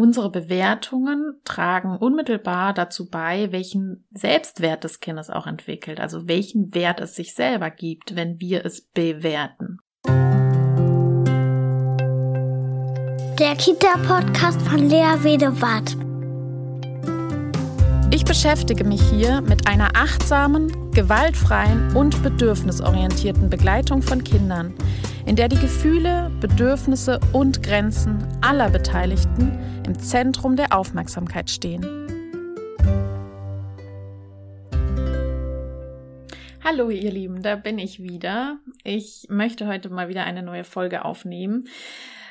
Unsere Bewertungen tragen unmittelbar dazu bei, welchen Selbstwert des Kindes auch entwickelt, also welchen Wert es sich selber gibt, wenn wir es bewerten. Der Kita-Podcast von Lea Wedewart. Ich beschäftige mich hier mit einer achtsamen, gewaltfreien und bedürfnisorientierten Begleitung von Kindern, in der die Gefühle, Bedürfnisse und Grenzen aller Beteiligten im Zentrum der Aufmerksamkeit stehen. Hallo ihr Lieben, da bin ich wieder. Ich möchte heute mal wieder eine neue Folge aufnehmen.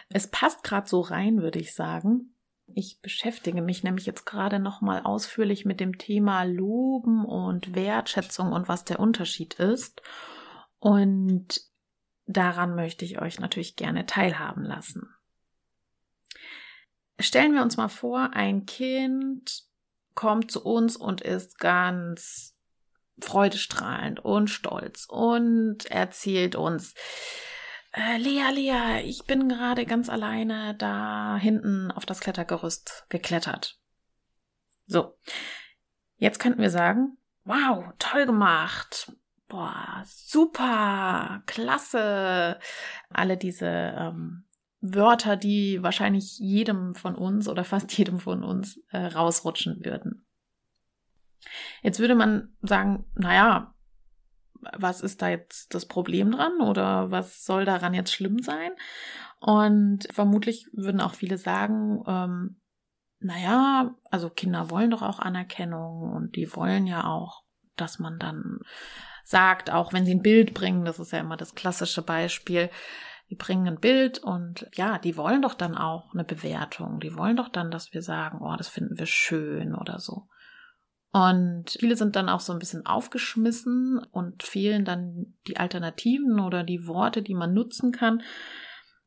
Es passt gerade so rein, würde ich sagen. Ich beschäftige mich nämlich jetzt gerade noch mal ausführlich mit dem Thema Loben und Wertschätzung und was der Unterschied ist. Und daran möchte ich euch natürlich gerne teilhaben lassen. Stellen wir uns mal vor, ein Kind kommt zu uns und ist ganz freudestrahlend und stolz und erzählt uns, äh, Lea, Lea, ich bin gerade ganz alleine da hinten auf das Klettergerüst geklettert. So, jetzt könnten wir sagen, wow, toll gemacht, boah, super, klasse. Alle diese ähm, Wörter, die wahrscheinlich jedem von uns oder fast jedem von uns äh, rausrutschen würden. Jetzt würde man sagen, naja, was ist da jetzt das Problem dran oder was soll daran jetzt schlimm sein? Und vermutlich würden auch viele sagen, ähm, naja, also Kinder wollen doch auch Anerkennung und die wollen ja auch, dass man dann sagt, auch wenn sie ein Bild bringen, das ist ja immer das klassische Beispiel, die bringen ein Bild und ja, die wollen doch dann auch eine Bewertung. Die wollen doch dann, dass wir sagen, oh, das finden wir schön oder so. Und viele sind dann auch so ein bisschen aufgeschmissen und fehlen dann die Alternativen oder die Worte, die man nutzen kann.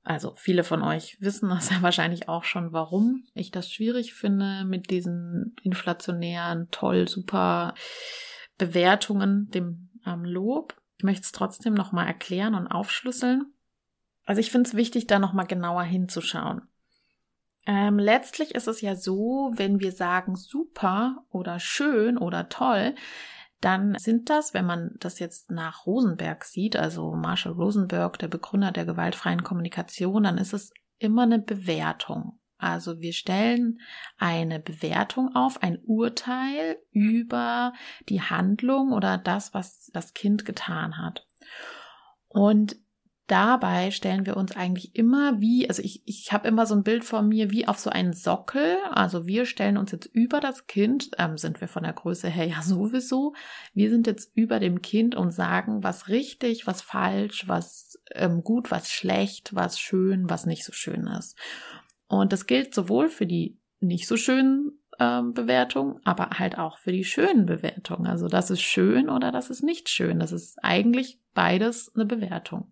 Also viele von euch wissen das ja wahrscheinlich auch schon, warum ich das schwierig finde mit diesen inflationären, toll, super Bewertungen, dem ähm, Lob. Ich möchte es trotzdem nochmal erklären und aufschlüsseln. Also ich finde es wichtig, da nochmal genauer hinzuschauen. Ähm, letztlich ist es ja so, wenn wir sagen super oder schön oder toll, dann sind das, wenn man das jetzt nach Rosenberg sieht, also Marshall Rosenberg, der Begründer der gewaltfreien Kommunikation, dann ist es immer eine Bewertung. Also wir stellen eine Bewertung auf, ein Urteil über die Handlung oder das, was das Kind getan hat. Und dabei stellen wir uns eigentlich immer wie, also ich, ich habe immer so ein Bild vor mir wie auf so einen Sockel. Also wir stellen uns jetzt über das Kind, ähm, sind wir von der Größe her ja sowieso. Wir sind jetzt über dem Kind und sagen, was richtig, was falsch, was ähm, gut, was schlecht, was schön, was nicht so schön ist. Und das gilt sowohl für die nicht so schönen ähm, Bewertungen, aber halt auch für die schönen Bewertungen. Also das ist schön oder das ist nicht schön. Das ist eigentlich beides eine Bewertung.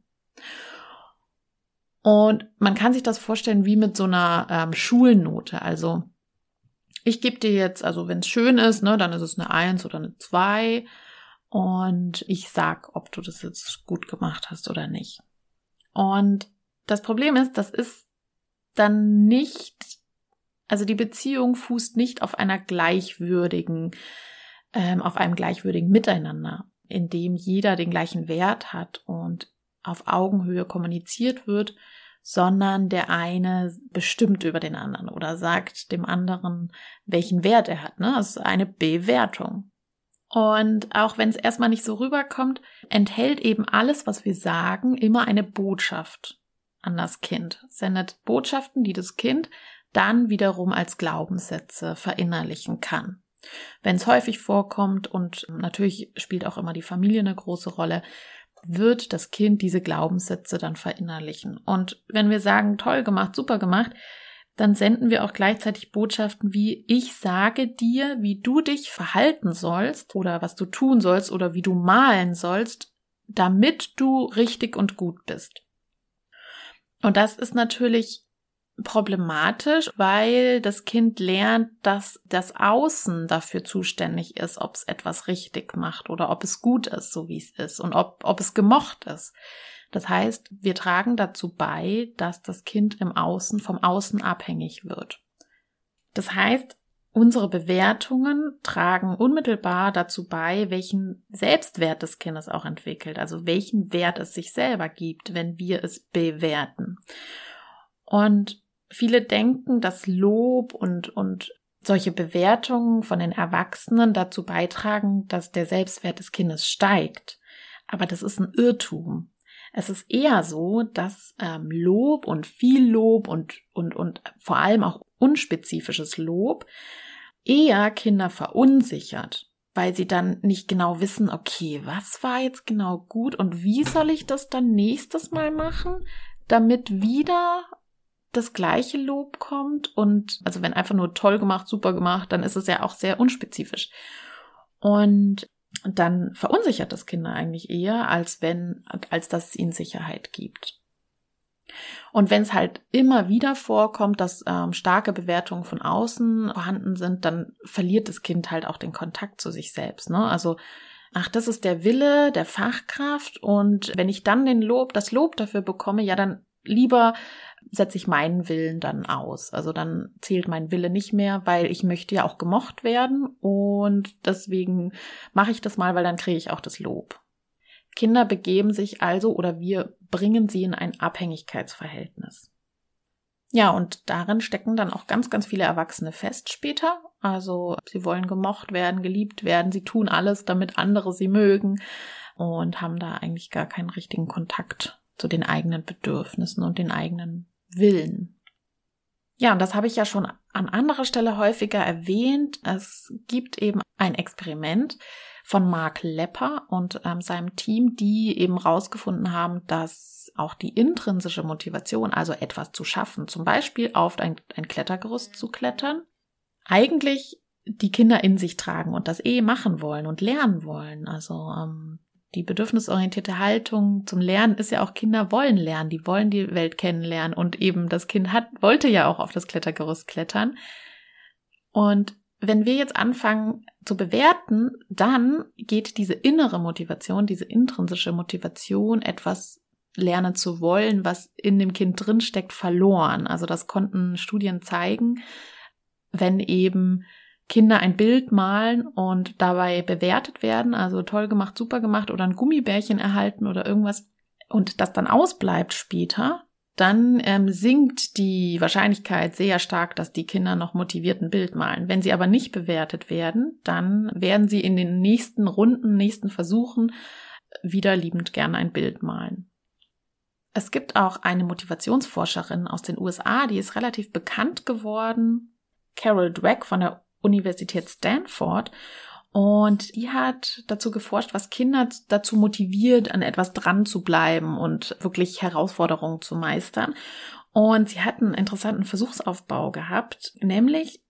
Und man kann sich das vorstellen wie mit so einer ähm, Schulnote. Also ich gebe dir jetzt, also wenn es schön ist, ne, dann ist es eine Eins oder eine Zwei. Und ich sag, ob du das jetzt gut gemacht hast oder nicht. Und das Problem ist, das ist dann nicht, also die Beziehung fußt nicht auf einer gleichwürdigen, ähm, auf einem gleichwürdigen Miteinander, in dem jeder den gleichen Wert hat und auf Augenhöhe kommuniziert wird, sondern der eine bestimmt über den anderen oder sagt dem anderen, welchen Wert er hat. Ne? Das ist eine Bewertung. Und auch wenn es erstmal nicht so rüberkommt, enthält eben alles, was wir sagen, immer eine Botschaft an das Kind, sendet Botschaften, die das Kind dann wiederum als Glaubenssätze verinnerlichen kann. Wenn es häufig vorkommt und natürlich spielt auch immer die Familie eine große Rolle, wird das Kind diese Glaubenssätze dann verinnerlichen. Und wenn wir sagen, toll gemacht, super gemacht, dann senden wir auch gleichzeitig Botschaften wie ich sage dir, wie du dich verhalten sollst oder was du tun sollst oder wie du malen sollst, damit du richtig und gut bist. Und das ist natürlich problematisch, weil das Kind lernt, dass das Außen dafür zuständig ist, ob es etwas richtig macht oder ob es gut ist, so wie es ist und ob, ob es gemocht ist. Das heißt, wir tragen dazu bei, dass das Kind im Außen vom Außen abhängig wird. Das heißt, unsere Bewertungen tragen unmittelbar dazu bei, welchen Selbstwert des Kindes auch entwickelt, also welchen Wert es sich selber gibt, wenn wir es bewerten. Und viele denken, dass Lob und, und solche Bewertungen von den Erwachsenen dazu beitragen, dass der Selbstwert des Kindes steigt. Aber das ist ein Irrtum. Es ist eher so, dass ähm, Lob und viel Lob und, und, und vor allem auch unspezifisches Lob eher Kinder verunsichert, weil sie dann nicht genau wissen, okay, was war jetzt genau gut und wie soll ich das dann nächstes Mal machen, damit wieder das gleiche Lob kommt und also wenn einfach nur toll gemacht, super gemacht, dann ist es ja auch sehr unspezifisch. Und dann verunsichert das Kinder eigentlich eher, als wenn, als dass es ihnen Sicherheit gibt. Und wenn es halt immer wieder vorkommt, dass ähm, starke Bewertungen von außen vorhanden sind, dann verliert das Kind halt auch den Kontakt zu sich selbst. Ne? Also, ach, das ist der Wille der Fachkraft und wenn ich dann den Lob, das Lob dafür bekomme, ja, dann lieber setze ich meinen Willen dann aus. Also dann zählt mein Wille nicht mehr, weil ich möchte ja auch gemocht werden und deswegen mache ich das mal, weil dann kriege ich auch das Lob. Kinder begeben sich also oder wir bringen sie in ein Abhängigkeitsverhältnis. Ja, und darin stecken dann auch ganz, ganz viele Erwachsene fest später. Also sie wollen gemocht werden, geliebt werden, sie tun alles, damit andere sie mögen und haben da eigentlich gar keinen richtigen Kontakt zu den eigenen Bedürfnissen und den eigenen Willen. Ja, und das habe ich ja schon an anderer Stelle häufiger erwähnt. Es gibt eben ein Experiment von Mark Lepper und ähm, seinem Team, die eben rausgefunden haben, dass auch die intrinsische Motivation, also etwas zu schaffen, zum Beispiel auf ein, ein Klettergerüst zu klettern, eigentlich die Kinder in sich tragen und das eh machen wollen und lernen wollen. Also ähm, die bedürfnisorientierte Haltung zum Lernen ist ja auch, Kinder wollen lernen, die wollen die Welt kennenlernen und eben das Kind hat, wollte ja auch auf das Klettergerüst klettern. Und wenn wir jetzt anfangen zu bewerten, dann geht diese innere Motivation, diese intrinsische Motivation, etwas lernen zu wollen, was in dem Kind drinsteckt, verloren. Also das konnten Studien zeigen, wenn eben Kinder ein Bild malen und dabei bewertet werden, also toll gemacht, super gemacht oder ein Gummibärchen erhalten oder irgendwas und das dann ausbleibt später, dann ähm, sinkt die Wahrscheinlichkeit sehr stark, dass die Kinder noch motiviert ein Bild malen. Wenn sie aber nicht bewertet werden, dann werden sie in den nächsten Runden, nächsten Versuchen wieder liebend gerne ein Bild malen. Es gibt auch eine Motivationsforscherin aus den USA, die ist relativ bekannt geworden, Carol Dweck von der Universität Stanford. Und die hat dazu geforscht, was Kinder dazu motiviert, an etwas dran zu bleiben und wirklich Herausforderungen zu meistern. Und sie hat einen interessanten Versuchsaufbau gehabt, nämlich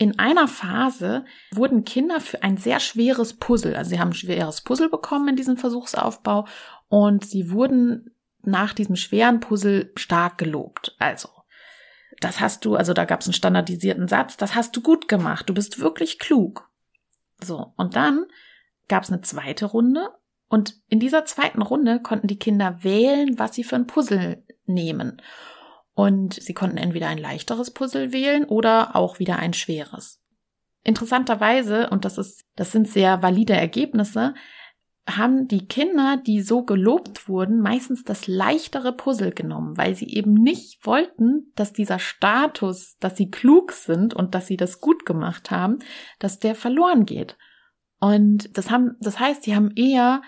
in einer Phase wurden Kinder für ein sehr schweres Puzzle, also sie haben ein schweres Puzzle bekommen in diesem Versuchsaufbau und sie wurden nach diesem schweren Puzzle stark gelobt. Also das hast du, also da gab es einen standardisierten Satz, das hast du gut gemacht, du bist wirklich klug. So, und dann gab es eine zweite Runde und in dieser zweiten Runde konnten die Kinder wählen, was sie für ein Puzzle nehmen. Und sie konnten entweder ein leichteres Puzzle wählen oder auch wieder ein schweres. Interessanterweise, und das ist, das sind sehr valide Ergebnisse, haben die Kinder, die so gelobt wurden, meistens das leichtere Puzzle genommen, weil sie eben nicht wollten, dass dieser Status, dass sie klug sind und dass sie das gut gemacht haben, dass der verloren geht. Und das haben, das heißt, sie haben eher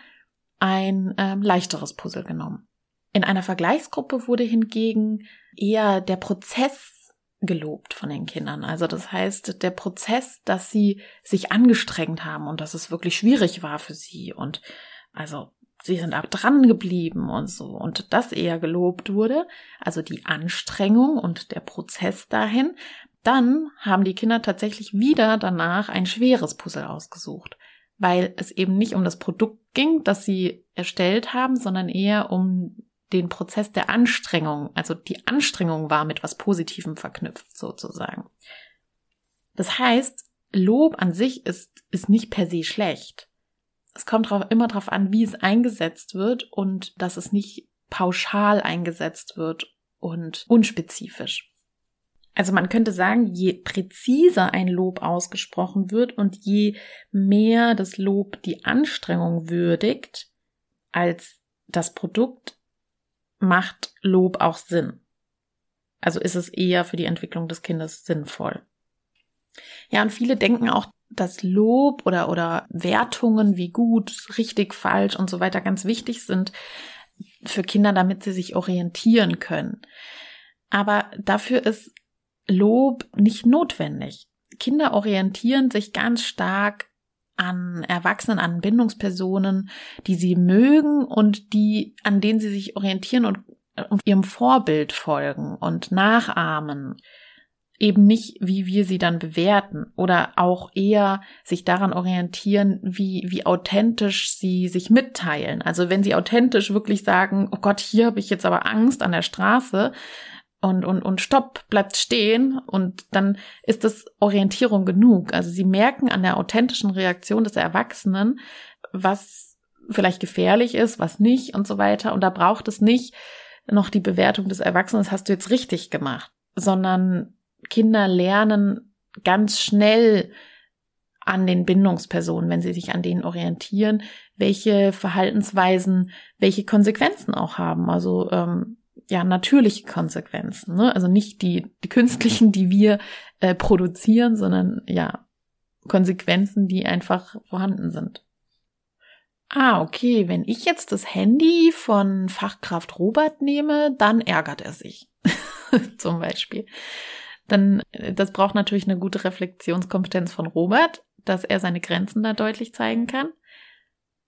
ein ähm, leichteres Puzzle genommen. In einer Vergleichsgruppe wurde hingegen eher der Prozess gelobt von den Kindern. Also das heißt, der Prozess, dass sie sich angestrengt haben und dass es wirklich schwierig war für sie und also sie sind ab dran geblieben und so und das eher gelobt wurde, also die Anstrengung und der Prozess dahin, dann haben die Kinder tatsächlich wieder danach ein schweres Puzzle ausgesucht, weil es eben nicht um das Produkt ging, das sie erstellt haben, sondern eher um den Prozess der Anstrengung, also die Anstrengung war mit was Positivem verknüpft sozusagen. Das heißt, Lob an sich ist, ist nicht per se schlecht. Es kommt drauf, immer darauf an, wie es eingesetzt wird und dass es nicht pauschal eingesetzt wird und unspezifisch. Also man könnte sagen, je präziser ein Lob ausgesprochen wird und je mehr das Lob die Anstrengung würdigt als das Produkt, macht Lob auch Sinn. Also ist es eher für die Entwicklung des Kindes sinnvoll. Ja, und viele denken auch, dass Lob oder, oder Wertungen wie gut, richtig, falsch und so weiter ganz wichtig sind für Kinder, damit sie sich orientieren können. Aber dafür ist Lob nicht notwendig. Kinder orientieren sich ganz stark an Erwachsenen, an Bindungspersonen, die sie mögen und die, an denen sie sich orientieren und, und ihrem Vorbild folgen und nachahmen. Eben nicht, wie wir sie dann bewerten oder auch eher sich daran orientieren, wie, wie authentisch sie sich mitteilen. Also wenn sie authentisch wirklich sagen, oh Gott, hier habe ich jetzt aber Angst an der Straße, und, und, und stopp, bleibt stehen und dann ist das Orientierung genug. Also sie merken an der authentischen Reaktion des Erwachsenen, was vielleicht gefährlich ist, was nicht und so weiter. Und da braucht es nicht noch die Bewertung des Erwachsenen, das hast du jetzt richtig gemacht, sondern Kinder lernen ganz schnell an den Bindungspersonen, wenn sie sich an denen orientieren, welche Verhaltensweisen, welche Konsequenzen auch haben. Also ähm, ja natürliche Konsequenzen, ne? Also nicht die die künstlichen, die wir äh, produzieren, sondern ja Konsequenzen, die einfach vorhanden sind. Ah, okay, wenn ich jetzt das Handy von Fachkraft Robert nehme, dann ärgert er sich. Zum Beispiel. Dann, äh, das braucht natürlich eine gute Reflexionskompetenz von Robert, dass er seine Grenzen da deutlich zeigen kann.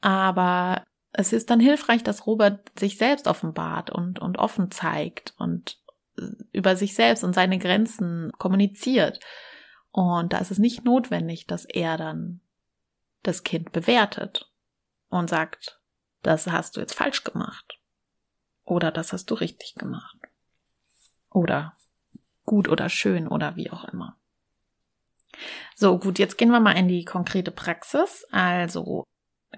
Aber es ist dann hilfreich, dass Robert sich selbst offenbart und, und offen zeigt und äh, über sich selbst und seine Grenzen kommuniziert. Und da ist es nicht notwendig, dass er dann das Kind bewertet und sagt, das hast du jetzt falsch gemacht. Oder das hast du richtig gemacht. Oder gut oder schön oder wie auch immer. So, gut, jetzt gehen wir mal in die konkrete Praxis. Also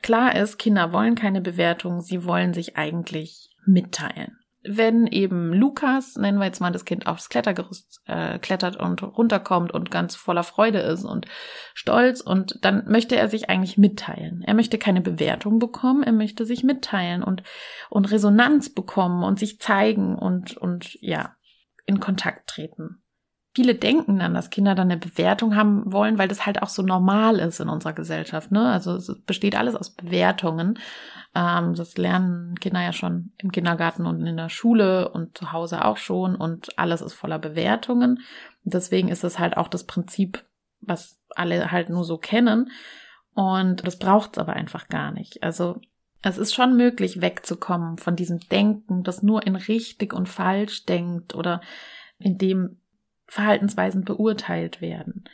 Klar ist, Kinder wollen keine Bewertung, sie wollen sich eigentlich mitteilen. Wenn eben Lukas, nennen wir jetzt mal das Kind, aufs Klettergerüst äh, klettert und runterkommt und ganz voller Freude ist und stolz und dann möchte er sich eigentlich mitteilen. Er möchte keine Bewertung bekommen, er möchte sich mitteilen und, und Resonanz bekommen und sich zeigen und, und ja, in Kontakt treten viele denken dann, dass Kinder dann eine Bewertung haben wollen, weil das halt auch so normal ist in unserer Gesellschaft. Ne? Also es besteht alles aus Bewertungen. Ähm, das lernen Kinder ja schon im Kindergarten und in der Schule und zu Hause auch schon und alles ist voller Bewertungen. deswegen ist es halt auch das Prinzip, was alle halt nur so kennen. Und das braucht es aber einfach gar nicht. Also es ist schon möglich, wegzukommen von diesem Denken, das nur in richtig und falsch denkt oder in dem Verhaltensweisen beurteilt werden.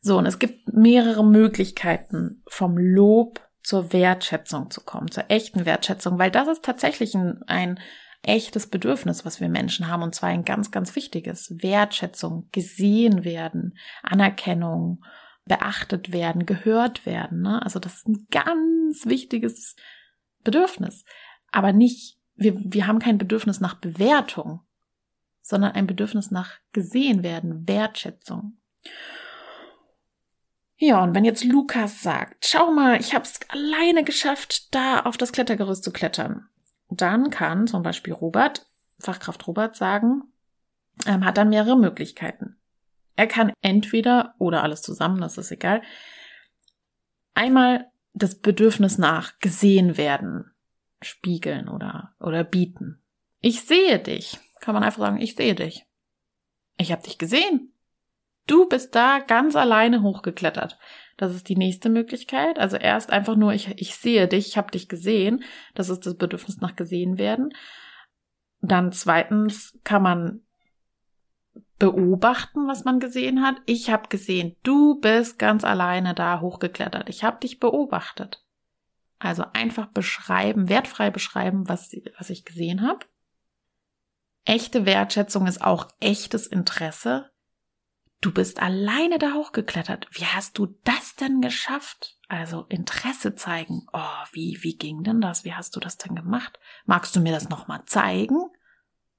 So, und es gibt mehrere Möglichkeiten, vom Lob zur Wertschätzung zu kommen, zur echten Wertschätzung, weil das ist tatsächlich ein, ein echtes Bedürfnis, was wir Menschen haben, und zwar ein ganz, ganz wichtiges. Wertschätzung, gesehen werden, Anerkennung, beachtet werden, gehört werden. Ne? Also das ist ein ganz wichtiges Bedürfnis. Aber nicht, wir, wir haben kein Bedürfnis nach Bewertung sondern ein Bedürfnis nach gesehen werden, Wertschätzung. Ja, und wenn jetzt Lukas sagt, schau mal, ich habe es alleine geschafft, da auf das Klettergerüst zu klettern, dann kann zum Beispiel Robert, Fachkraft Robert sagen, ähm, hat dann mehrere Möglichkeiten. Er kann entweder oder alles zusammen, das ist egal, einmal das Bedürfnis nach gesehen werden, spiegeln oder, oder bieten. Ich sehe dich kann man einfach sagen, ich sehe dich. Ich habe dich gesehen. Du bist da ganz alleine hochgeklettert. Das ist die nächste Möglichkeit. Also erst einfach nur, ich, ich sehe dich, ich habe dich gesehen. Das ist das Bedürfnis nach gesehen werden. Dann zweitens kann man beobachten, was man gesehen hat. Ich habe gesehen, du bist ganz alleine da hochgeklettert. Ich habe dich beobachtet. Also einfach beschreiben, wertfrei beschreiben, was, was ich gesehen habe. Echte Wertschätzung ist auch echtes Interesse. Du bist alleine da hochgeklettert. Wie hast du das denn geschafft? Also Interesse zeigen. Oh, wie, wie ging denn das? Wie hast du das denn gemacht? Magst du mir das nochmal zeigen?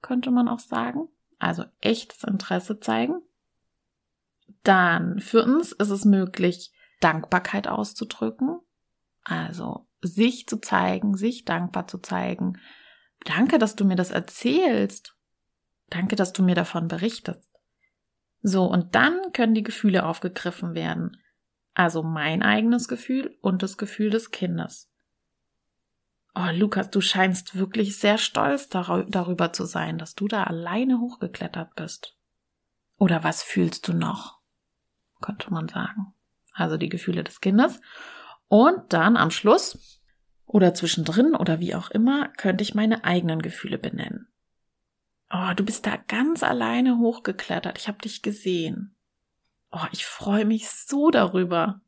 Könnte man auch sagen. also echtes Interesse zeigen. Dann viertens ist es möglich, Dankbarkeit auszudrücken, also sich zu zeigen, sich dankbar zu zeigen. Danke, dass du mir das erzählst. Danke, dass du mir davon berichtest. So, und dann können die Gefühle aufgegriffen werden. Also mein eigenes Gefühl und das Gefühl des Kindes. Oh, Lukas, du scheinst wirklich sehr stolz darüber zu sein, dass du da alleine hochgeklettert bist. Oder was fühlst du noch? Könnte man sagen. Also die Gefühle des Kindes. Und dann am Schluss oder zwischendrin oder wie auch immer könnte ich meine eigenen Gefühle benennen. Oh, du bist da ganz alleine hochgeklettert. Ich habe dich gesehen. Oh, ich freue mich so darüber.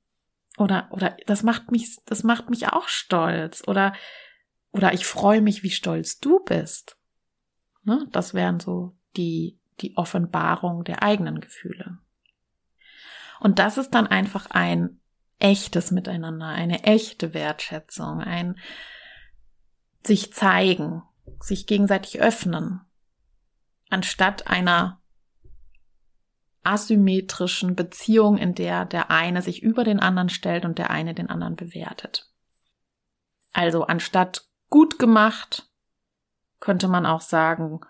Oder oder das macht mich das macht mich auch stolz oder oder ich freue mich, wie stolz du bist. Ne? Das wären so die die Offenbarung der eigenen Gefühle. Und das ist dann einfach ein echtes Miteinander, eine echte Wertschätzung, ein sich zeigen, sich gegenseitig öffnen, anstatt einer asymmetrischen Beziehung, in der der eine sich über den anderen stellt und der eine den anderen bewertet. Also anstatt gut gemacht, könnte man auch sagen,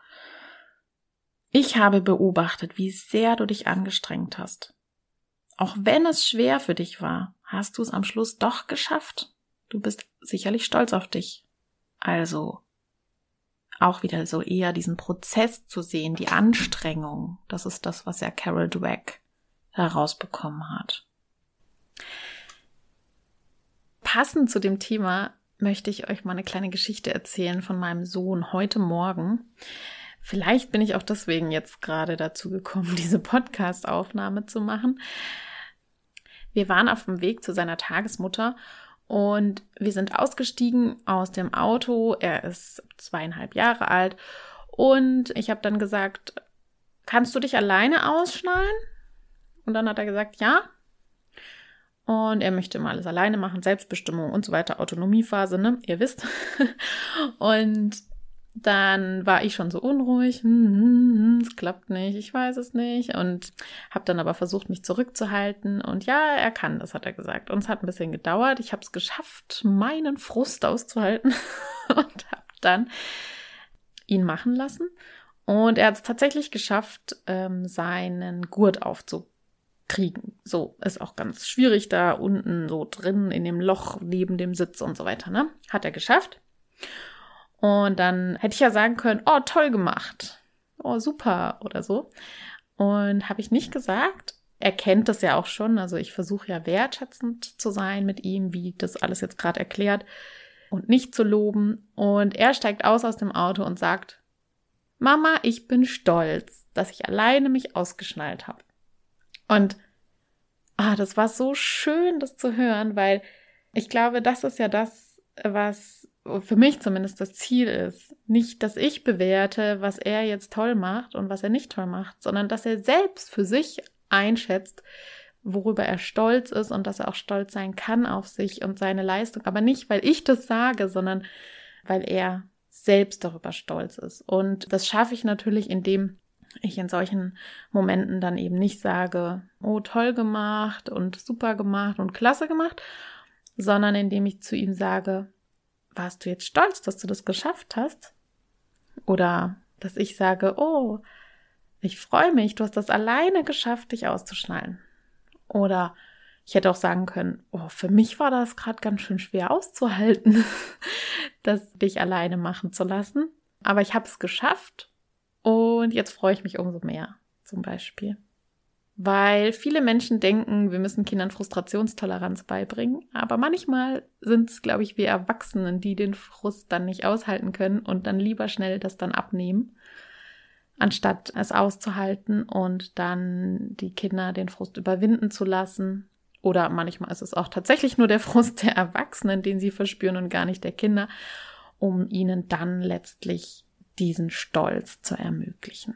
ich habe beobachtet, wie sehr du dich angestrengt hast. Auch wenn es schwer für dich war, hast du es am Schluss doch geschafft. Du bist sicherlich stolz auf dich. Also auch wieder so eher diesen Prozess zu sehen, die Anstrengung. Das ist das, was ja Carol Dweck herausbekommen hat. Passend zu dem Thema möchte ich euch mal eine kleine Geschichte erzählen von meinem Sohn heute Morgen. Vielleicht bin ich auch deswegen jetzt gerade dazu gekommen, diese Podcast-Aufnahme zu machen. Wir waren auf dem Weg zu seiner Tagesmutter und wir sind ausgestiegen aus dem Auto. Er ist zweieinhalb Jahre alt und ich habe dann gesagt, kannst du dich alleine ausschnallen? Und dann hat er gesagt, ja. Und er möchte mal alles alleine machen, Selbstbestimmung und so weiter, Autonomiephase, ne? Ihr wisst. und dann war ich schon so unruhig, hm, hm, hm, es klappt nicht, ich weiß es nicht und habe dann aber versucht, mich zurückzuhalten und ja, er kann, das hat er gesagt. Und es hat ein bisschen gedauert, ich habe es geschafft, meinen Frust auszuhalten und habe dann ihn machen lassen und er hat es tatsächlich geschafft, ähm, seinen Gurt aufzukriegen. So ist auch ganz schwierig da unten so drin in dem Loch neben dem Sitz und so weiter, ne? Hat er geschafft. Und dann hätte ich ja sagen können, oh, toll gemacht. Oh, super oder so. Und habe ich nicht gesagt. Er kennt das ja auch schon. Also ich versuche ja wertschätzend zu sein mit ihm, wie das alles jetzt gerade erklärt und nicht zu loben. Und er steigt aus aus dem Auto und sagt, Mama, ich bin stolz, dass ich alleine mich ausgeschnallt habe. Und ah, das war so schön, das zu hören, weil ich glaube, das ist ja das, was für mich zumindest das Ziel ist. Nicht, dass ich bewerte, was er jetzt toll macht und was er nicht toll macht, sondern dass er selbst für sich einschätzt, worüber er stolz ist und dass er auch stolz sein kann auf sich und seine Leistung. Aber nicht, weil ich das sage, sondern weil er selbst darüber stolz ist. Und das schaffe ich natürlich, indem ich in solchen Momenten dann eben nicht sage, oh, toll gemacht und super gemacht und klasse gemacht, sondern indem ich zu ihm sage, warst du jetzt stolz, dass du das geschafft hast? Oder dass ich sage, oh, ich freue mich, du hast das alleine geschafft, dich auszuschnallen. Oder ich hätte auch sagen können, oh, für mich war das gerade ganz schön schwer auszuhalten, das dich alleine machen zu lassen. Aber ich habe es geschafft und jetzt freue ich mich umso mehr, zum Beispiel weil viele Menschen denken, wir müssen Kindern Frustrationstoleranz beibringen, aber manchmal sind es, glaube ich, wir Erwachsenen, die den Frust dann nicht aushalten können und dann lieber schnell das dann abnehmen, anstatt es auszuhalten und dann die Kinder den Frust überwinden zu lassen. Oder manchmal ist es auch tatsächlich nur der Frust der Erwachsenen, den sie verspüren und gar nicht der Kinder, um ihnen dann letztlich diesen Stolz zu ermöglichen.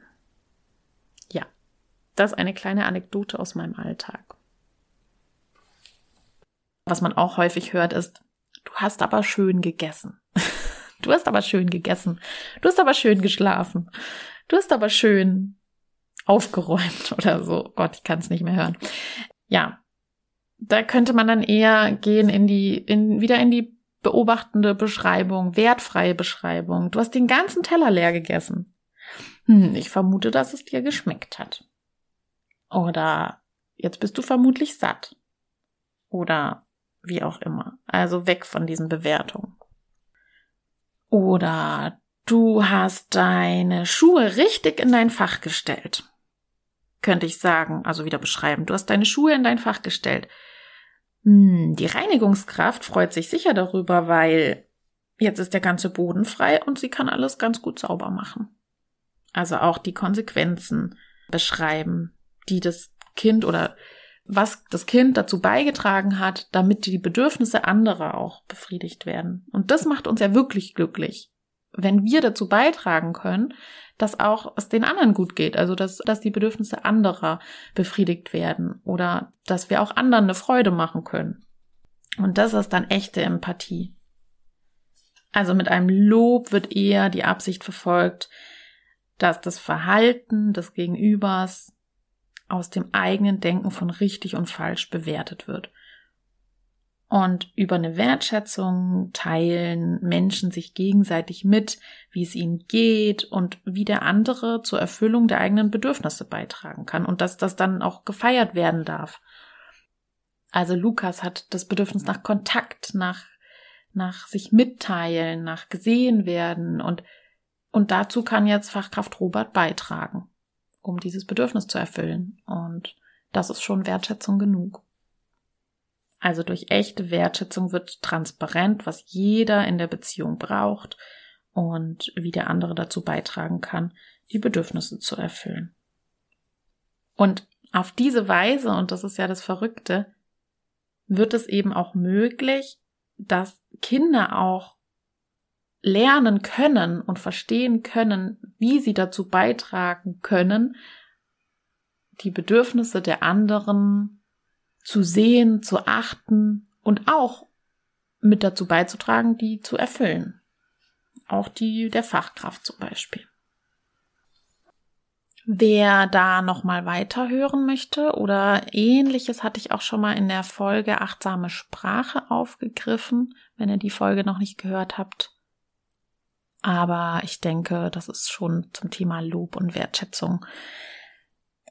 Das ist eine kleine Anekdote aus meinem Alltag. Was man auch häufig hört ist, du hast aber schön gegessen. Du hast aber schön gegessen. Du hast aber schön geschlafen. Du hast aber schön aufgeräumt oder so. Gott, ich kann es nicht mehr hören. Ja, da könnte man dann eher gehen in die, in, wieder in die beobachtende Beschreibung, wertfreie Beschreibung. Du hast den ganzen Teller leer gegessen. Hm, ich vermute, dass es dir geschmeckt hat. Oder jetzt bist du vermutlich satt. Oder wie auch immer. Also weg von diesen Bewertungen. Oder du hast deine Schuhe richtig in dein Fach gestellt. Könnte ich sagen, also wieder beschreiben. Du hast deine Schuhe in dein Fach gestellt. Hm, die Reinigungskraft freut sich sicher darüber, weil jetzt ist der ganze Boden frei und sie kann alles ganz gut sauber machen. Also auch die Konsequenzen beschreiben, die das Kind oder was das Kind dazu beigetragen hat, damit die Bedürfnisse anderer auch befriedigt werden. Und das macht uns ja wirklich glücklich, wenn wir dazu beitragen können, dass auch es den anderen gut geht, also dass, dass die Bedürfnisse anderer befriedigt werden oder dass wir auch anderen eine Freude machen können. Und das ist dann echte Empathie. Also mit einem Lob wird eher die Absicht verfolgt, dass das Verhalten des Gegenübers aus dem eigenen Denken von richtig und falsch bewertet wird. Und über eine Wertschätzung teilen Menschen sich gegenseitig mit, wie es ihnen geht und wie der andere zur Erfüllung der eigenen Bedürfnisse beitragen kann und dass das dann auch gefeiert werden darf. Also Lukas hat das Bedürfnis nach Kontakt, nach, nach sich mitteilen, nach gesehen werden und, und dazu kann jetzt Fachkraft Robert beitragen um dieses Bedürfnis zu erfüllen. Und das ist schon Wertschätzung genug. Also durch echte Wertschätzung wird transparent, was jeder in der Beziehung braucht und wie der andere dazu beitragen kann, die Bedürfnisse zu erfüllen. Und auf diese Weise, und das ist ja das Verrückte, wird es eben auch möglich, dass Kinder auch lernen können und verstehen können, wie sie dazu beitragen können, die Bedürfnisse der anderen zu sehen, zu achten und auch mit dazu beizutragen, die zu erfüllen. Auch die der Fachkraft zum Beispiel. Wer da nochmal weiterhören möchte oder ähnliches hatte ich auch schon mal in der Folge achtsame Sprache aufgegriffen. Wenn ihr die Folge noch nicht gehört habt, aber ich denke, das ist schon zum Thema Lob und Wertschätzung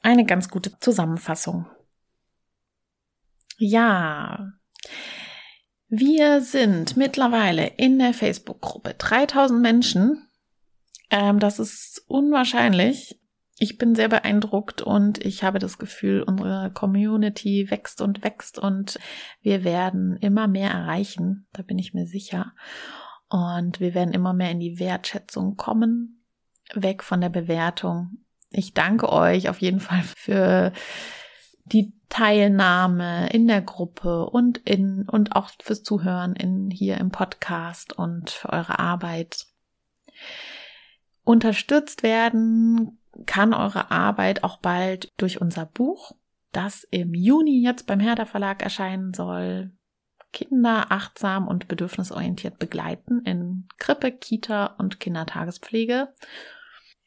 eine ganz gute Zusammenfassung. Ja, wir sind mittlerweile in der Facebook-Gruppe 3000 Menschen. Ähm, das ist unwahrscheinlich. Ich bin sehr beeindruckt und ich habe das Gefühl, unsere Community wächst und wächst und wir werden immer mehr erreichen. Da bin ich mir sicher. Und wir werden immer mehr in die Wertschätzung kommen, weg von der Bewertung. Ich danke euch auf jeden Fall für die Teilnahme in der Gruppe und in und auch fürs Zuhören in hier im Podcast und für eure Arbeit. Unterstützt werden kann eure Arbeit auch bald durch unser Buch, das im Juni jetzt beim Herder Verlag erscheinen soll. Kinder achtsam und bedürfnisorientiert begleiten in Krippe, Kita und Kindertagespflege.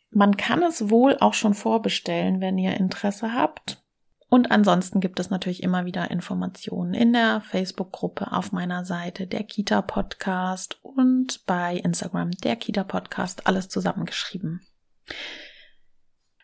Man kann es wohl auch schon vorbestellen, wenn ihr Interesse habt. Und ansonsten gibt es natürlich immer wieder Informationen in der Facebook-Gruppe auf meiner Seite, der Kita Podcast und bei Instagram, der Kita Podcast, alles zusammengeschrieben.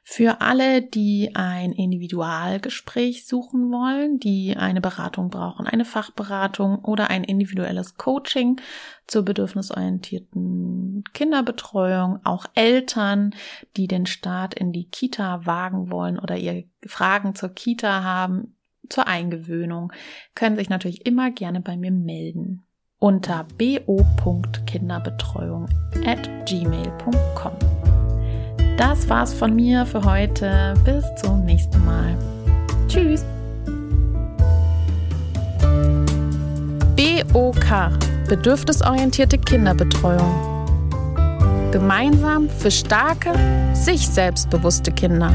Für alle, die ein Individualgespräch suchen wollen, die eine Beratung brauchen, eine Fachberatung oder ein individuelles Coaching zur bedürfnisorientierten Kinderbetreuung, auch Eltern, die den Start in die Kita wagen wollen oder ihr Fragen zur Kita haben, zur Eingewöhnung, können sich natürlich immer gerne bei mir melden unter bo.kinderbetreuung at gmail.com. Das war's von mir für heute. Bis zum nächsten Mal. Tschüss. BOK Bedürfnisorientierte Kinderbetreuung. Gemeinsam für starke, sich selbstbewusste Kinder.